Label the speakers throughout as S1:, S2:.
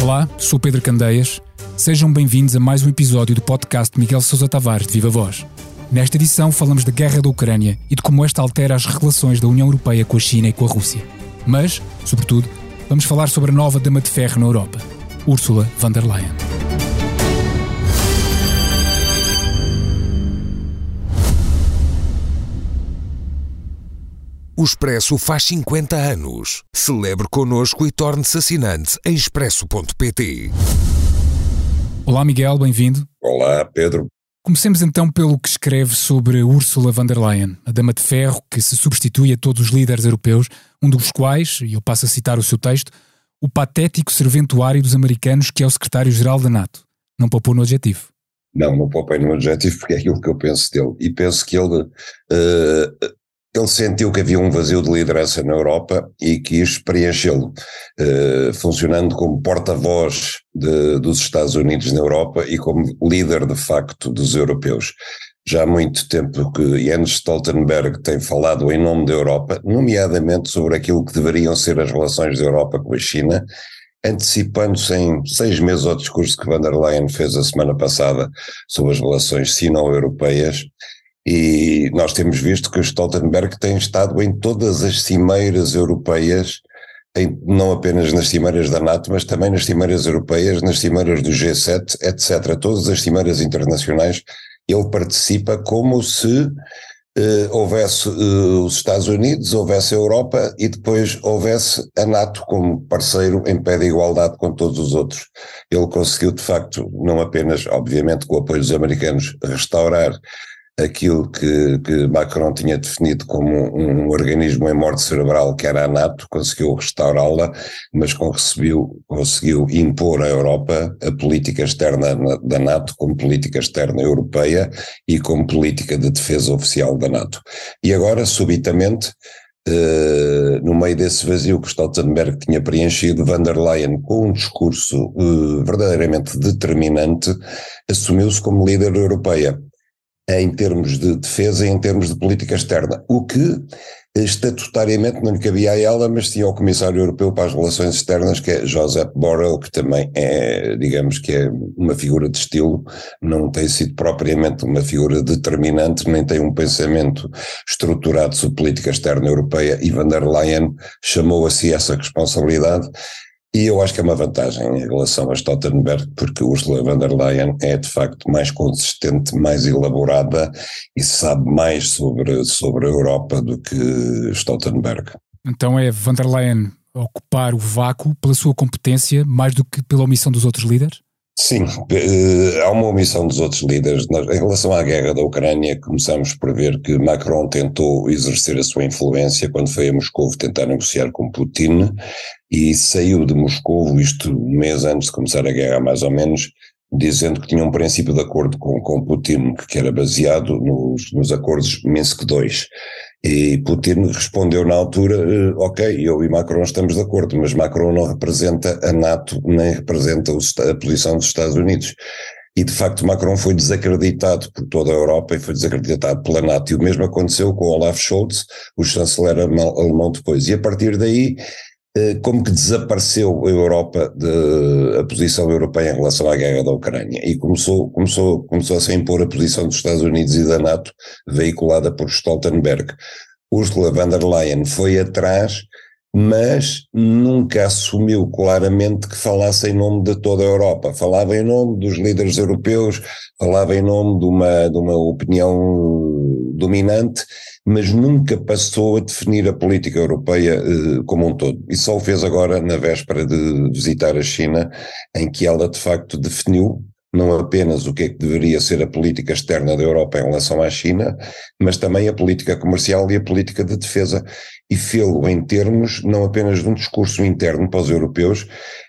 S1: Olá, sou Pedro Candeias. Sejam bem-vindos a mais um episódio do podcast Miguel Sousa Tavares de Viva Voz. Nesta edição falamos da guerra da Ucrânia e de como esta altera as relações da União Europeia com a China e com a Rússia. Mas, sobretudo, vamos falar sobre a nova dama de ferro na Europa, Ursula von der Leyen.
S2: O Expresso faz 50 anos. Celebre connosco e torne-se assinante em expresso.pt.
S1: Olá, Miguel, bem-vindo.
S3: Olá, Pedro.
S1: Comecemos então pelo que escreve sobre Ursula von der Leyen, a dama de ferro que se substitui a todos os líderes europeus, um dos quais, e eu passo a citar o seu texto, o patético serventuário dos americanos que é o secretário-geral da NATO. Não poupou no adjetivo.
S3: Não, não poupei no adjetivo porque é aquilo que eu penso dele. E penso que ele uh, ele sentiu que havia um vazio de liderança na Europa e quis preenchê-lo, eh, funcionando como porta-voz dos Estados Unidos na Europa e como líder de facto dos europeus. Já há muito tempo que Jens Stoltenberg tem falado em nome da Europa, nomeadamente sobre aquilo que deveriam ser as relações da Europa com a China, antecipando-se em seis meses ao discurso que van der Leyen fez a semana passada sobre as relações sino-europeias e nós temos visto que o Stoltenberg tem estado em todas as cimeiras europeias, em, não apenas nas cimeiras da NATO, mas também nas cimeiras europeias, nas cimeiras do G7, etc. Todas as cimeiras internacionais, ele participa como se eh, houvesse eh, os Estados Unidos, houvesse a Europa e depois houvesse a NATO como parceiro em pé de igualdade com todos os outros. Ele conseguiu, de facto, não apenas, obviamente, com o apoio dos americanos, restaurar aquilo que, que, Macron tinha definido como um, um, organismo em morte cerebral, que era a NATO, conseguiu restaurá-la, mas conseguiu, impor à Europa a política externa da NATO como política externa europeia e como política de defesa oficial da NATO. E agora, subitamente, Uh, no meio desse vazio que Stoltenberg tinha preenchido, van der Leyen, com um discurso uh, verdadeiramente determinante, assumiu-se como líder europeia em termos de defesa e em termos de política externa, o que estatutariamente não lhe cabia a ela, mas tinha o Comissário Europeu para as Relações Externas, que é Josep Borrell, que também é, digamos que é uma figura de estilo, não tem sido propriamente uma figura determinante, nem tem um pensamento estruturado sobre política externa europeia, e van der Leyen chamou a si essa responsabilidade, e eu acho que é uma vantagem em relação a Stoltenberg, porque Ursula von der Leyen é de facto mais consistente, mais elaborada e sabe mais sobre, sobre a Europa do que Stoltenberg.
S1: Então é von der Leyen ocupar o vácuo pela sua competência mais do que pela omissão dos outros líderes?
S3: Sim, eh, há uma omissão dos outros líderes. Em relação à guerra da Ucrânia, começamos por ver que Macron tentou exercer a sua influência quando foi a Moscou tentar negociar com Putin e saiu de Moscou, isto um mês antes de começar a guerra, mais ou menos, dizendo que tinha um princípio de acordo com, com Putin, que era baseado nos, nos acordos Minsk II. E Putin respondeu na altura, eh, ok, eu e Macron estamos de acordo, mas Macron não representa a NATO, nem representa a posição dos Estados Unidos. E de facto Macron foi desacreditado por toda a Europa e foi desacreditado pela NATO. E o mesmo aconteceu com Olaf Scholz, o chanceler alemão depois. E a partir daí como que desapareceu a Europa, de, a posição europeia em relação à guerra da Ucrânia e começou, começou, começou a se impor a posição dos Estados Unidos e da NATO, veiculada por Stoltenberg. Ursula von der Leyen foi atrás, mas nunca assumiu claramente que falasse em nome de toda a Europa. Falava em nome dos líderes europeus, falava em nome de uma, de uma opinião dominante, mas nunca passou a definir a política europeia eh, como um todo. E só o fez agora na véspera de visitar a China, em que ela de facto definiu não apenas o que é que deveria ser a política externa da Europa em relação à China, mas também a política comercial e a política de defesa, e fê-lo em termos não apenas de um discurso interno para os europeus,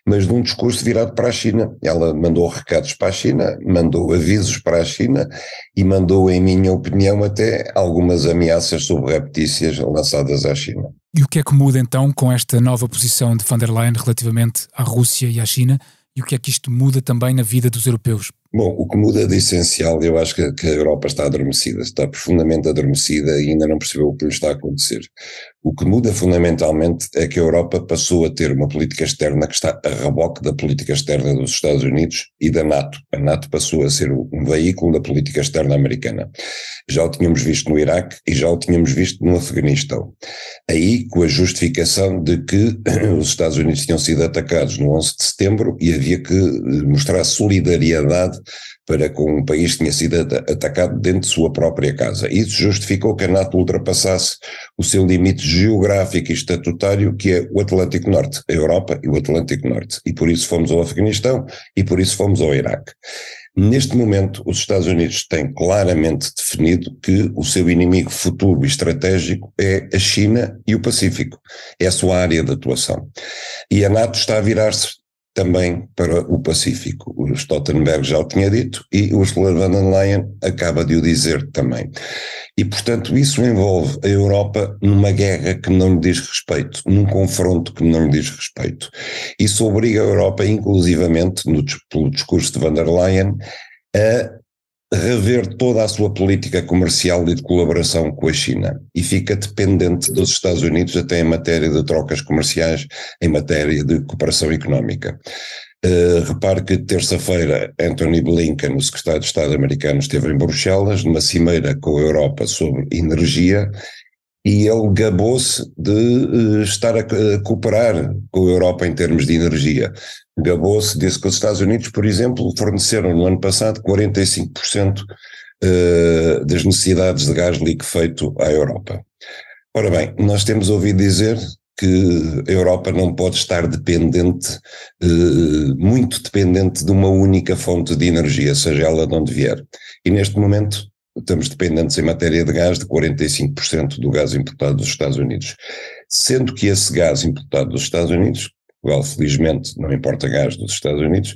S3: mas de um discurso virado para a China. Ela mandou recados para a China, mandou avisos para a China e mandou, em minha opinião, até algumas ameaças subreptícias lançadas à China.
S1: E o que é que muda então com esta nova posição de van der Leyen relativamente à Rússia e à China? E o que é que isto muda também na vida dos europeus?
S3: Bom, o que muda de essencial, eu acho que, que, a Europa está adormecida, está profundamente adormecida e ainda não percebeu o que lhe está a acontecer. O que muda fundamentalmente é que a Europa passou a ter uma política externa que está a reboque da política externa dos Estados Unidos e da NATO. A NATO passou a ser um veículo da política externa americana. Já o tínhamos visto no Iraque e já o tínhamos visto no Afeganistão. Aí, com a justificação de que os Estados Unidos tinham sido atacados no 11 de setembro e havia que mostrar solidariedade para com um país que tinha sido atacado dentro de sua própria casa. Isso justificou que a NATO ultrapassasse o seu limite geográfico e estatutário, que é o Atlântico Norte, a Europa e o Atlântico Norte. E por isso fomos ao Afeganistão e por isso fomos ao Iraque. Neste momento, os Estados Unidos têm claramente definido que o seu inimigo futuro e estratégico é a China e o Pacífico. É a sua área de atuação. E a NATO está a virar-se também para o Pacífico. O Stoltenberg já o tinha dito e o Ursula von der Leyen acaba de o dizer também. E, portanto, isso envolve a Europa numa guerra que não lhe diz respeito, num confronto que não lhe diz respeito. Isso obriga a Europa, inclusivamente, no, pelo discurso de von der Leyen, a rever toda a sua política comercial e de colaboração com a China e fica dependente dos Estados Unidos até em matéria de trocas comerciais, em matéria de cooperação económica. Uh, repare que terça-feira Anthony Blinken, o secretário de Estado americano, esteve em Bruxelas numa cimeira com a Europa sobre energia e ele gabou-se de uh, estar a, a, cooperar com a Europa em termos de energia. Gabou-se, disse que os Estados Unidos, por exemplo, forneceram no ano passado 45% uh, eh, das necessidades de gás liquefeito à Europa. Ora bem, nós temos ouvido dizer que a Europa não pode estar dependente, uh, muito dependente de uma única fonte de energia, seja ela de onde vier. E neste momento estamos dependentes em matéria de gás de 45% do gás importado dos Estados Unidos. Sendo que esse gás importado dos Estados Unidos, qual felizmente não importa gás dos Estados Unidos,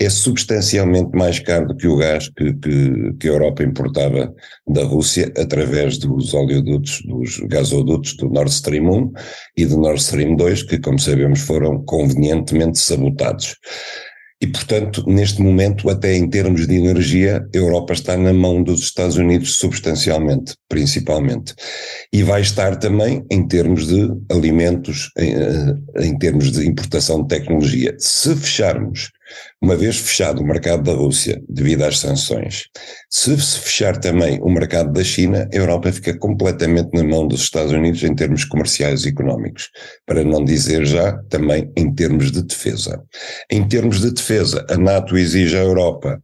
S3: é substancialmente mais caro do que o gás que, que, que, a Europa importava da Rússia através dos oleodutos, dos gasodutos do Nord Stream 1 e do Nord Stream 2, que, como sabemos, foram convenientemente sabotados. E, portanto, neste momento, até em termos de energia, a Europa está na mão dos Estados Unidos substancialmente, principalmente. E vai estar também em termos de alimentos, em, eh, em termos de importação de tecnologia. Se fecharmos uma vez fechado o mercado da Rússia, devido às sanções, se se fechar também o mercado da China, a Europa fica completamente na mão dos Estados Unidos em termos comerciais e económicos, para não dizer já também em termos de defesa. Em termos de defesa, a NATO exige à Europa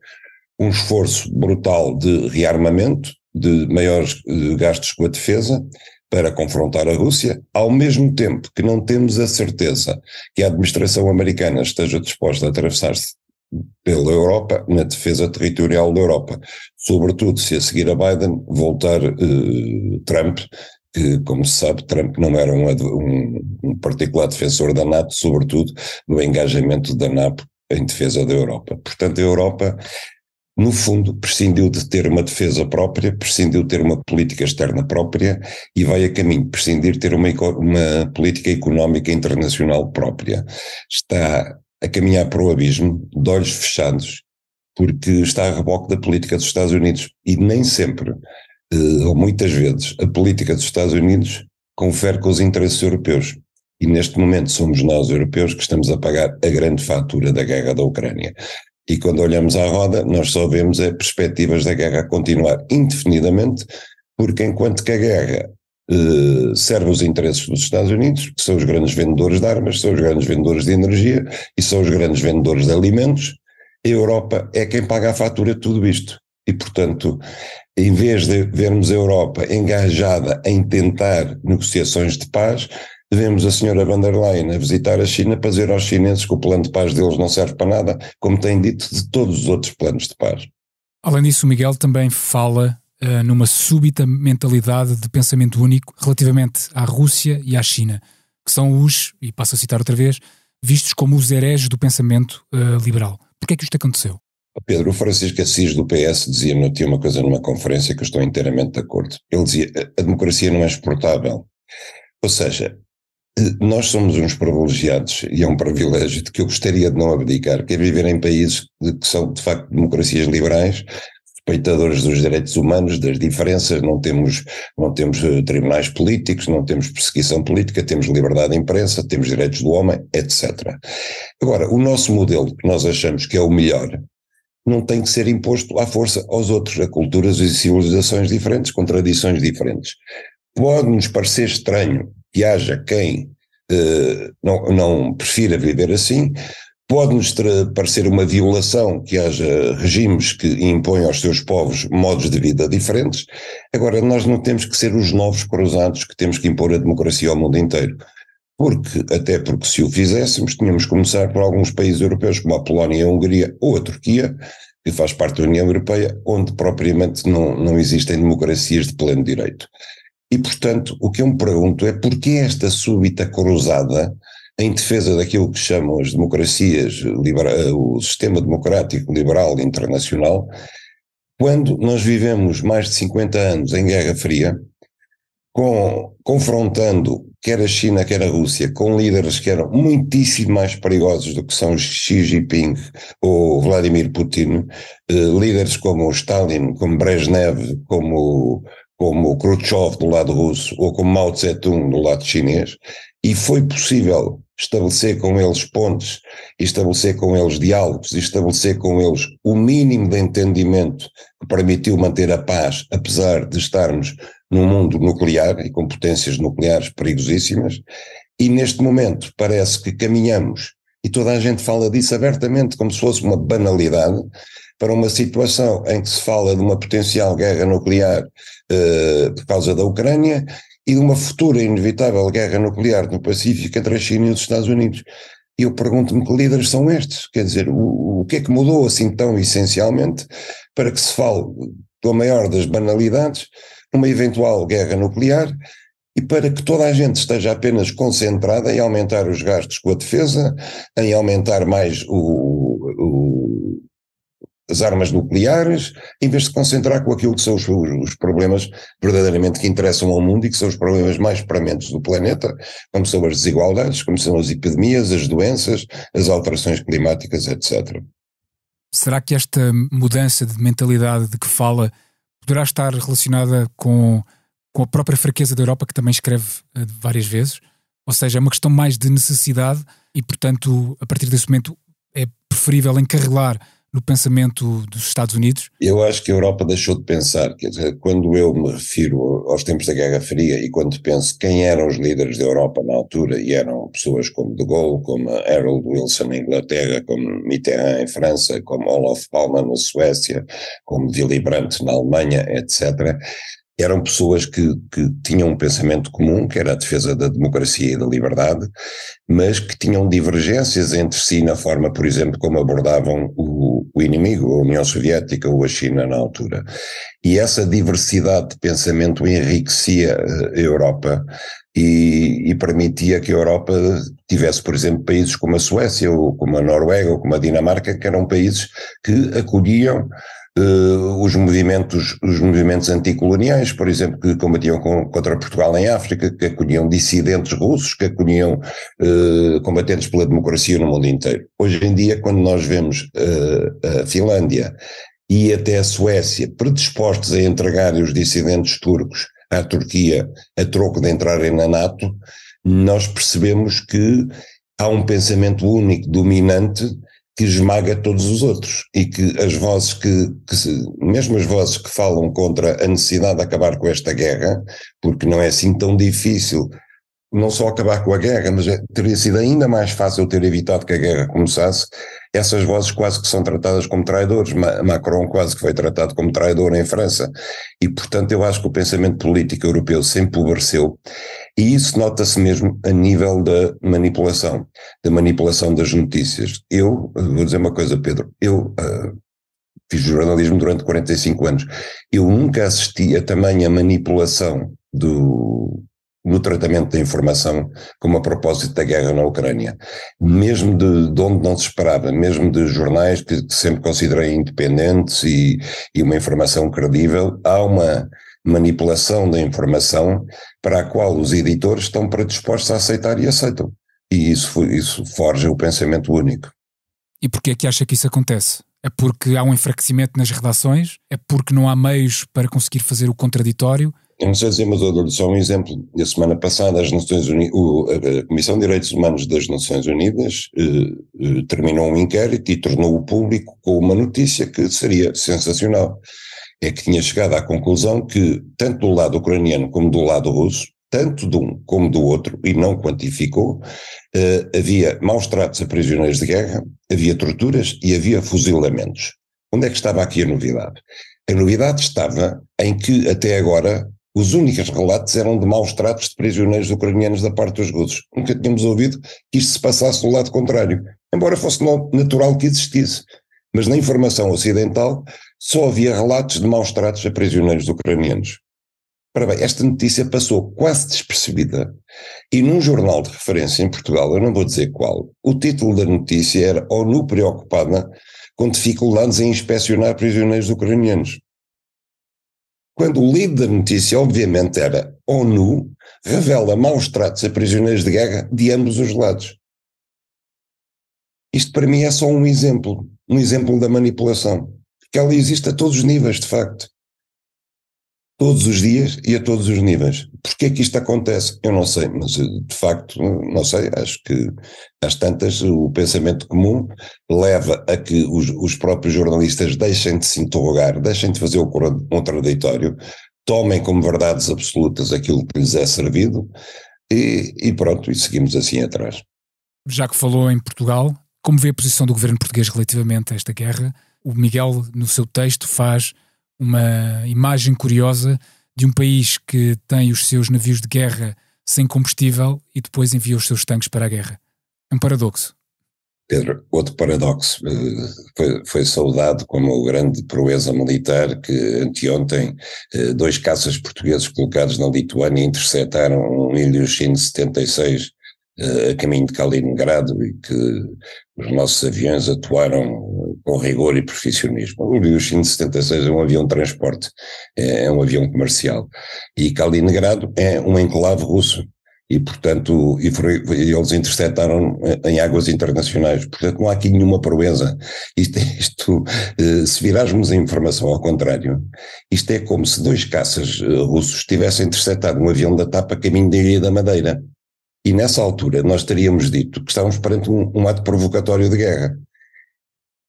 S3: um esforço brutal de rearmamento, de maiores eh, gastos com a defesa, para confrontar a Rússia, ao mesmo tempo que não temos a certeza que a administração americana esteja disposta a atravessar-se pela Europa na defesa territorial da Europa, sobretudo se a seguir a Biden voltar uh, Trump, que, como se sabe, Trump não era um, um, um particular defensor da NATO, sobretudo no engajamento da NATO em defesa da Europa. Portanto, a Europa no fundo, prescindiu de ter uma defesa própria, prescindiu de ter uma política externa própria e vai a caminho prescindir de ter uma, uma política económica internacional própria. Está a caminhar para o abismo, de olhos fechados, porque está a reboque da política dos Estados Unidos. E nem sempre, eh, ou muitas vezes, a política dos Estados Unidos confere com os interesses europeus. E neste momento somos nós, europeus, que estamos a pagar a grande fatura da guerra da Ucrânia. E quando olhamos à roda, nós só vemos é perspectivas da guerra continuar indefinidamente, porque enquanto que a guerra eh, serve os interesses dos Estados Unidos, que são os grandes vendedores de armas, são os grandes vendedores de energia e são os grandes vendedores de alimentos, a Europa é quem paga a fatura de tudo isto. E, portanto, em vez de vermos a Europa engajada em tentar negociações de paz, Devemos a senhora van der Leyen a visitar a China para dizer aos chineses que o plano de paz deles não serve para nada, como tem dito de todos os outros planos de paz.
S1: Além disso, o Miguel também fala uh, numa súbita mentalidade de pensamento único relativamente à Rússia e à China, que são os, e passo a citar outra vez, vistos como os hereges do pensamento uh, liberal. Por que é que isto aconteceu?
S3: Pedro, o Francisco Assis do PS dizia, tinha uma coisa numa conferência que eu estou inteiramente de acordo. Ele dizia, a democracia não é exportável. Ou seja, nós somos uns privilegiados, e é um privilégio de que eu gostaria de não abdicar, que é viver em países que são de facto democracias liberais, respeitadores dos direitos humanos, das diferenças, não temos, não temos eh, tribunais políticos, não temos perseguição política, temos liberdade de imprensa, temos direitos do homem, etc. Agora, o nosso modelo, que nós achamos que é o melhor, não tem que ser imposto à força aos outros, a culturas e civilizações diferentes, com tradições diferentes. Pode-nos parecer estranho que haja quem eh, não, não prefira viver assim, pode-nos parecer uma violação que haja regimes que impõem aos seus povos modos de vida diferentes. Agora, nós não temos que ser os novos cruzados que temos que impor a democracia ao mundo inteiro. Porque, até porque se o fizéssemos, tínhamos que começar por alguns países europeus, como a Polónia, a Hungria ou a Turquia, que faz parte da União Europeia, onde propriamente não, não existem democracias de pleno direito. E, portanto, o que eu me pergunto é porquê esta súbita cruzada em defesa daquilo que chamam as democracias, o sistema democrático liberal internacional, quando nós vivemos mais de 50 anos em Guerra Fria, com, confrontando quer a China, quer a Rússia, com líderes que eram muitíssimo mais perigosos do que são Xi Jinping ou Vladimir Putin, eh, líderes como Stalin, como Brezhnev, como, como Khrushchev do lado russo, ou como Mao Tse-tung do lado chinês, e foi possível estabelecer com eles pontes, estabelecer com eles diálogos, estabelecer com eles o mínimo de entendimento que permitiu manter a paz, apesar de estarmos num mundo nuclear e com potências nucleares perigosíssimas, e neste momento parece que caminhamos, e toda a gente fala disso abertamente, como se fosse uma banalidade, para uma situação em que se fala de uma potencial guerra nuclear uh, por causa da Ucrânia e de uma futura inevitável guerra nuclear no Pacífico entre a China e os Estados Unidos. E eu pergunto-me que líderes são estes? Quer dizer, o, o que é que mudou assim tão essencialmente para que se fale da maior das banalidades, uma eventual guerra nuclear, e para que toda a gente esteja apenas concentrada em aumentar os gastos com a defesa, em aumentar mais o, o, as armas nucleares, em vez de se concentrar com aquilo que são os, os, problemas verdadeiramente que interessam ao mundo e que são os problemas mais prementes do planeta, como são as desigualdades, como são as epidemias, as doenças, as alterações climáticas, etc.
S1: Será que esta mudança de mentalidade de que fala poderá estar relacionada com, com a própria fraqueza da Europa, que também escreve uh, várias vezes? Ou seja, é uma questão mais de necessidade e, portanto, a partir desse momento é preferível encarrilar no pensamento dos Estados Unidos?
S3: Eu acho que a Europa deixou de pensar, quer dizer, quando eu me refiro aos tempos da Guerra Fria e quando penso quem eram os líderes da Europa na altura, e eram pessoas como de Gaulle, como Harold Wilson na Inglaterra, como Mitterrand em França, como Olof Palme na Suécia, como Willy Brandt na Alemanha, etc., eram pessoas que, que tinham um pensamento comum, que era a defesa da democracia e da liberdade, mas que tinham divergências entre si na forma, por exemplo, como abordavam o, o inimigo, a União Soviética ou a China na altura. E essa diversidade de pensamento enriquecia eh, a Europa e, e, permitia que a Europa tivesse, por exemplo, países como a Suécia, ou como a Noruega, ou como a Dinamarca, que eram países que acolhiam Uh, os movimentos, os movimentos anticoloniais, por exemplo, que combatiam com, contra Portugal em África, que acolhiam dissidentes russos, que acolhiam uh, combatentes pela democracia no mundo inteiro. Hoje em dia, quando nós vemos uh, a Finlândia e até a Suécia predispostos a entregarem os dissidentes turcos à Turquia a troco de entrarem na NATO, nós percebemos que há um pensamento único, dominante, que esmaga todos os outros e que as vozes que, que se, mesmo as vozes que falam contra a necessidade de acabar com esta guerra, porque não é assim tão difícil não só acabar com a guerra, mas é, teria sido ainda mais fácil ter evitado que a guerra começasse, essas vozes quase que são tratadas como traidores. Macron quase que foi tratado como traidor em França. E, portanto, eu acho que o pensamento político europeu se empobreceu. E isso nota-se mesmo a nível da manipulação, da manipulação das notícias. Eu, vou dizer uma coisa, Pedro, eu uh, fiz jornalismo durante 45 anos. Eu nunca assisti a tamanha manipulação do, no tratamento da informação como a propósito da guerra na Ucrânia. Mesmo de, de onde não se esperava, mesmo de jornais que, que sempre considerei independentes e, e uma informação credível, há uma manipulação da informação para a qual os editores estão predispostos a aceitar e aceitam. E isso, isso forja o pensamento único.
S1: E porquê é que acha que isso acontece? É porque há um enfraquecimento nas redações? É porque não há meios para conseguir fazer o contraditório?
S3: Eu dou só um exemplo. Na semana passada, as Nações Unidas, a Comissão de Direitos Humanos das Nações Unidas eh, eh, terminou um inquérito e tornou-o público com uma notícia que seria sensacional. É que tinha chegado à conclusão que, tanto do lado ucraniano como do lado russo, tanto de um como do outro, e não quantificou, eh, havia maus tratos a prisioneiros de guerra, havia torturas e havia fuzilamentos. Onde é que estava aqui a novidade? A novidade estava em que, até agora, os únicos relatos eram de maus tratos de prisioneiros ucranianos da parte dos russos. Nunca tínhamos ouvido que isto se passasse do lado contrário, embora fosse natural que existisse. Mas na informação ocidental só havia relatos de maus tratos a prisioneiros ucranianos. Ora bem, esta notícia passou quase despercebida e num jornal de referência em Portugal, eu não vou dizer qual, o título da notícia era ONU preocupada com dificuldades em inspecionar prisioneiros ucranianos quando o lead da notícia, obviamente, era ONU, revela maus tratos a prisioneiros de guerra de ambos os lados. Isto para mim é só um exemplo, um exemplo da manipulação, que ela existe a todos os níveis, de facto todos os dias e a todos os níveis. Porquê é que isto acontece? Eu não sei, mas eh, de facto, não sei, acho que às tantas o pensamento comum leva a que os, os próprios jornalistas deixem de se interrogar, deixem de fazer o contraditório, tomem como verdades absolutas aquilo que lhes é servido e, e pronto, e seguimos assim atrás.
S1: Já que falou em Portugal, como vê a posição do governo português relativamente a esta guerra? O Miguel, no seu texto, faz uma imagem curiosa de um país que tem os seus navios de guerra sem combustível e depois envia os seus tanques para a guerra. É um paradoxo.
S3: Pedro, outro paradoxo eh, foi, foi saudado como grande proeza militar que anteontem eh, dois caças portugueses colocados na Lituânia interceptaram um Ilyushin 76 eh, a caminho de Kaliningrado e que os nossos aviões atuaram com rigor e profissionismo. O Ilyushin 76 é um avião de transporte, é, é um avião comercial, e Kaliningrado é um enclave russo, e portanto e foi, eles interceptaram em águas internacionais, portanto não há aqui nenhuma proeza. Isto, isto eh, se virarmos a informação ao contrário, isto é como se dois caças eh, russos tivessem interceptado um avião da TAP a caminho da Ilha da Madeira. E nessa altura nós teríamos dito que estávamos perante um, um ato provocatório de guerra.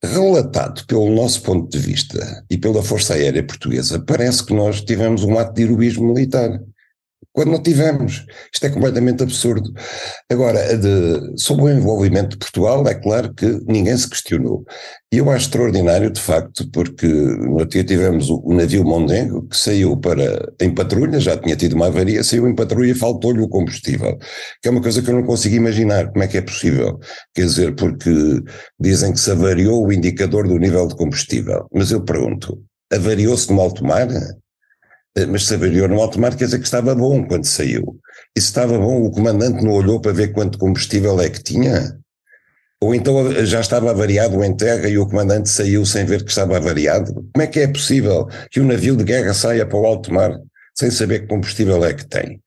S3: Relatado pelo nosso ponto de vista e pela Força Aérea Portuguesa, parece que nós tivemos um ato de heroísmo militar quando não tivemos. Isto é completamente absurdo. Agora, de, sobre o envolvimento de Portugal, é claro que ninguém se questionou. E eu acho extraordinário, de facto, porque no dia tivemos o, o navio Mondengo, que saiu para, em patrulha, já tinha tido uma avaria, saiu em patrulha e faltou-lhe o combustível, que é uma coisa que eu não consigo imaginar, como é que é possível. Quer dizer, porque dizem que se avariou o indicador do nível de combustível. Mas eu pergunto, avariou-se no alto mar? Eh, mas saberia no mar quer dizer que estava bom quando saiu. E se estava bom, o comandante não olhou para ver quanto combustível é que tinha? Ou então eh, já estava avariado em terra e o comandante saiu sem ver que estava avariado? Como é que é possível que um navio de guerra saia para o alto mar sem saber que combustível é que tem?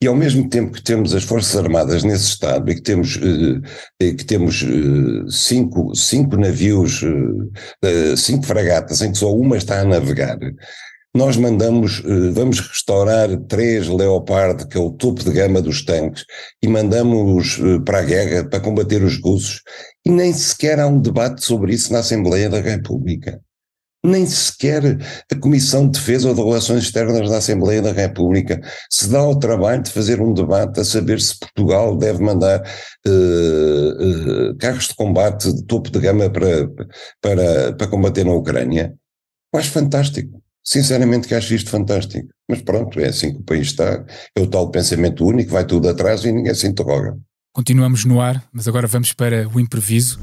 S3: E ao mesmo tempo que temos as Forças Armadas nesse estado e que temos, eh, que temos cinco, cinco navios, cinco fragatas em que só uma está a navegar, nós mandamos, eh, vamos restaurar três Leopard, que é o topo de gama dos tanques, e mandamos eh, para a guerra para combater os russos, e nem sequer há um debate sobre isso na Assembleia da República. Nem sequer a Comissão de Defesa ou de Relações Externas da Assembleia da República se dá ao trabalho de fazer um debate a saber se Portugal deve mandar uh, uh, carros de combate de topo de gama para, para, para combater na Ucrânia. Acho fantástico. Sinceramente que acho isto fantástico. Mas pronto, é assim que o país está. É o tal pensamento único, vai tudo atrás e ninguém se interroga.
S1: Continuamos no ar, mas agora vamos para o impreviso.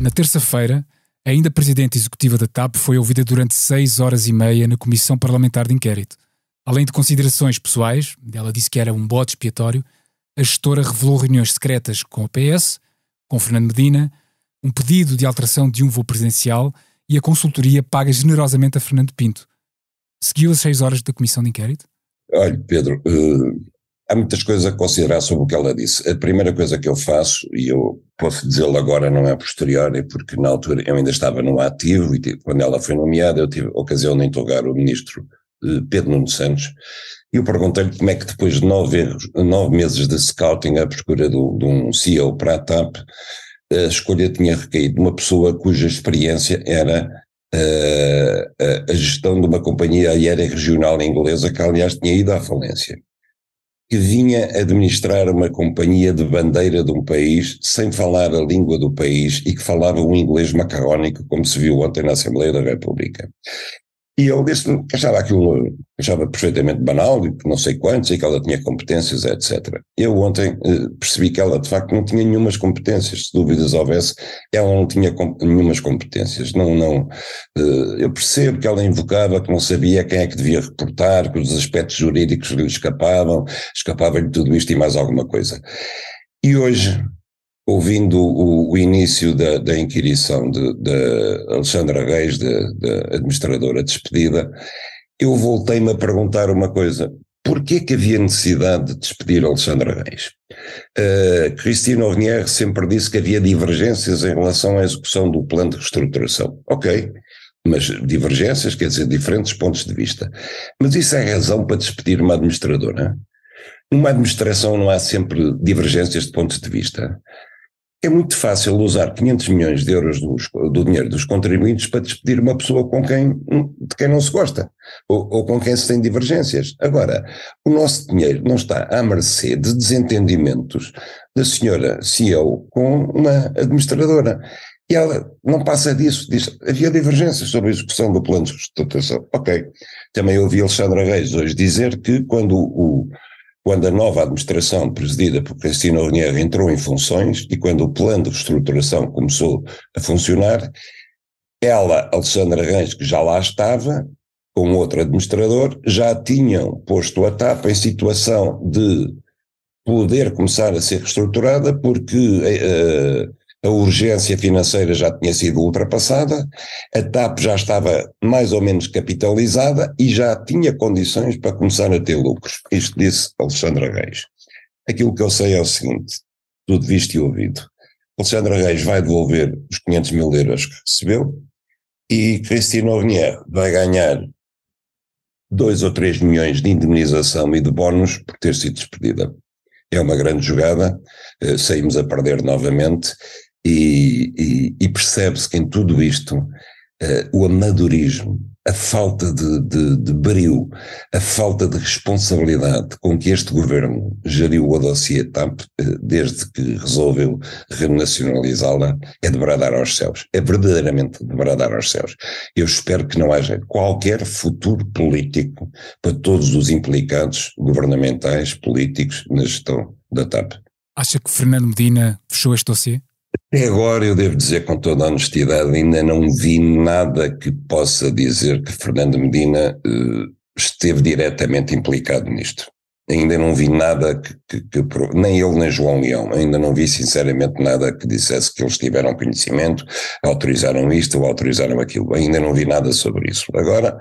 S1: Na terça-feira, ainda presidente executiva da TAP foi ouvida durante seis horas e meia na Comissão Parlamentar de Inquérito. Além de considerações pessoais, ela disse que era um bote expiatório, a gestora revelou reuniões secretas com a PS, com Fernando Medina, um pedido de alteração de um voo presidencial e a consultoria paga generosamente a Fernando Pinto. Seguiu as seis horas da comissão de inquérito?
S3: Olha, Pedro, uh, há muitas coisas a considerar sobre o que ela disse. A primeira coisa que eu faço, e eu posso dizê-lo agora, não é posterior, é porque na altura eu ainda estava no ativo e quando ela foi nomeada eu tive a ocasião de interrogar o ministro uh, Pedro Nuno Santos e eu perguntei-lhe como é que depois de nove, nove meses de scouting à procura do, de um CEO para a TAP, a escolha tinha recaído de uma pessoa cuja experiência era uh, a gestão de uma companhia aérea regional inglesa, que aliás tinha ido à falência, que vinha administrar uma companhia de bandeira de um país sem falar a língua do país e que falava um inglês macarrónico, como se viu ontem na Assembleia da República. E ele disse-me que achava aquilo, achava perfeitamente banal, e não sei quantos, e que ela tinha competências, etc. Eu ontem eh, percebi que ela de facto não tinha nenhumas competências, se dúvidas houvesse, ela não tinha nenhumas competências. Não, não, eh, eu percebo que ela invocava que não sabia quem é que devia reportar, que os aspectos jurídicos lhe escapavam, escapava-lhe tudo isto e mais alguma coisa. E hoje, ouvindo o, o início da, da inquirição de, de Alexandra Reis, da administradora despedida, eu voltei-me a perguntar uma coisa. Porquê que havia necessidade de despedir Alexandra Reis? Uh, Cristina Ovnier sempre disse que havia divergências em relação à execução do plano de reestruturação. Ok, mas divergências quer dizer diferentes pontos de vista. Mas isso é razão para despedir uma administradora? Numa administração não há sempre divergências de pontos de vista. É muito fácil usar 500 milhões de euros do, dinheiro dos contribuintes para despedir uma pessoa com quem, de quem não se gosta, ou, ou, com quem se tem divergências. Agora, o nosso dinheiro não está à mercê de desentendimentos da senhora CEO com uma administradora. E ela não passa disso, diz, havia divergências sobre a execução do plano de reestruturação. Ok. Também ouvi Alexandra Reis hoje dizer que quando o, quando a nova administração presidida por Cristina Ronier entrou em funções e quando o plano de reestruturação começou a funcionar, ela, Alexandra Reis, que já lá estava, com outro administrador, já tinham posto a TAP em situação de poder começar a ser reestruturada porque uh, a urgência financeira já tinha sido ultrapassada, a TAP já estava mais ou menos capitalizada e já tinha condições para começar a ter lucros. Isto disse Alexandra Reis. Aquilo que eu sei é o seguinte, tudo visto e ouvido. Alexandra Reis vai devolver os 500 mil euros que recebeu e Cristina Ovnier vai ganhar 2 ou 3 milhões de indemnização e de bónus por ter sido despedida. É uma grande jogada, eh, saímos a perder novamente e, e, e percebe-se que em tudo isto uh, o amadorismo, a falta de, de, de brio, a falta de responsabilidade com que este governo geriu o dossiê TAP uh, desde que resolveu renacionalizá-la é de bradar aos céus. É verdadeiramente de bradar aos céus. Eu espero que não haja qualquer futuro político para todos os implicados governamentais, políticos na gestão da TAP.
S1: Acha que Fernando Medina fechou este dossiê?
S3: Até agora, eu devo dizer com toda a honestidade, ainda não vi nada que possa dizer que Fernando Medina uh, esteve diretamente implicado nisto. Ainda não vi nada que, que, que, nem ele nem João Leão, ainda não vi sinceramente nada que dissesse que eles tiveram conhecimento, autorizaram isto ou autorizaram aquilo. Ainda não vi nada sobre isso. Agora,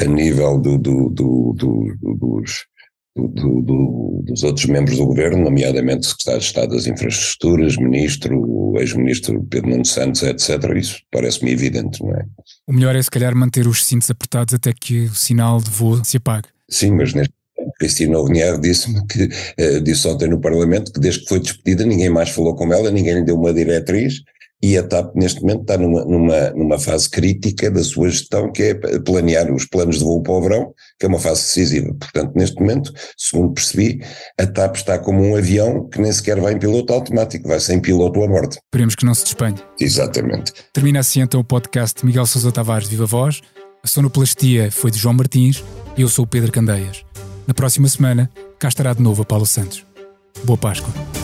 S3: a nível do, do, do, dos, do, do, dos outros membros do governo, nomeadamente o secretário de Estado das Infraestruturas, ministro, o ex-ministro Pedro Nuno Santos, etc. Isso parece-me evidente, não é?
S1: O melhor é se calhar manter os cintos apertados até que o sinal de voo se apague.
S3: Sim, mas neste Cristina Ovnier disse-me que, eh, disse ontem no Parlamento que desde que foi despedida ninguém mais falou com ela, ninguém lhe deu uma diretriz e a TAP neste momento está numa, numa, numa fase crítica da sua gestão, que é planear os planos de voo para o verão, que é uma fase decisiva. Portanto, neste momento, segundo percebi, a TAP está como um avião que nem sequer vai em piloto automático, vai sem piloto a bordo.
S1: Esperemos que não se despenhe.
S3: Exatamente.
S1: Termina assim então o podcast Miguel Sousa Tavares Viva Voz. A sonoplastia foi de João Martins e eu sou o Pedro Candeias. Na próxima semana, cá estará de novo a Paulo Santos. Boa Páscoa.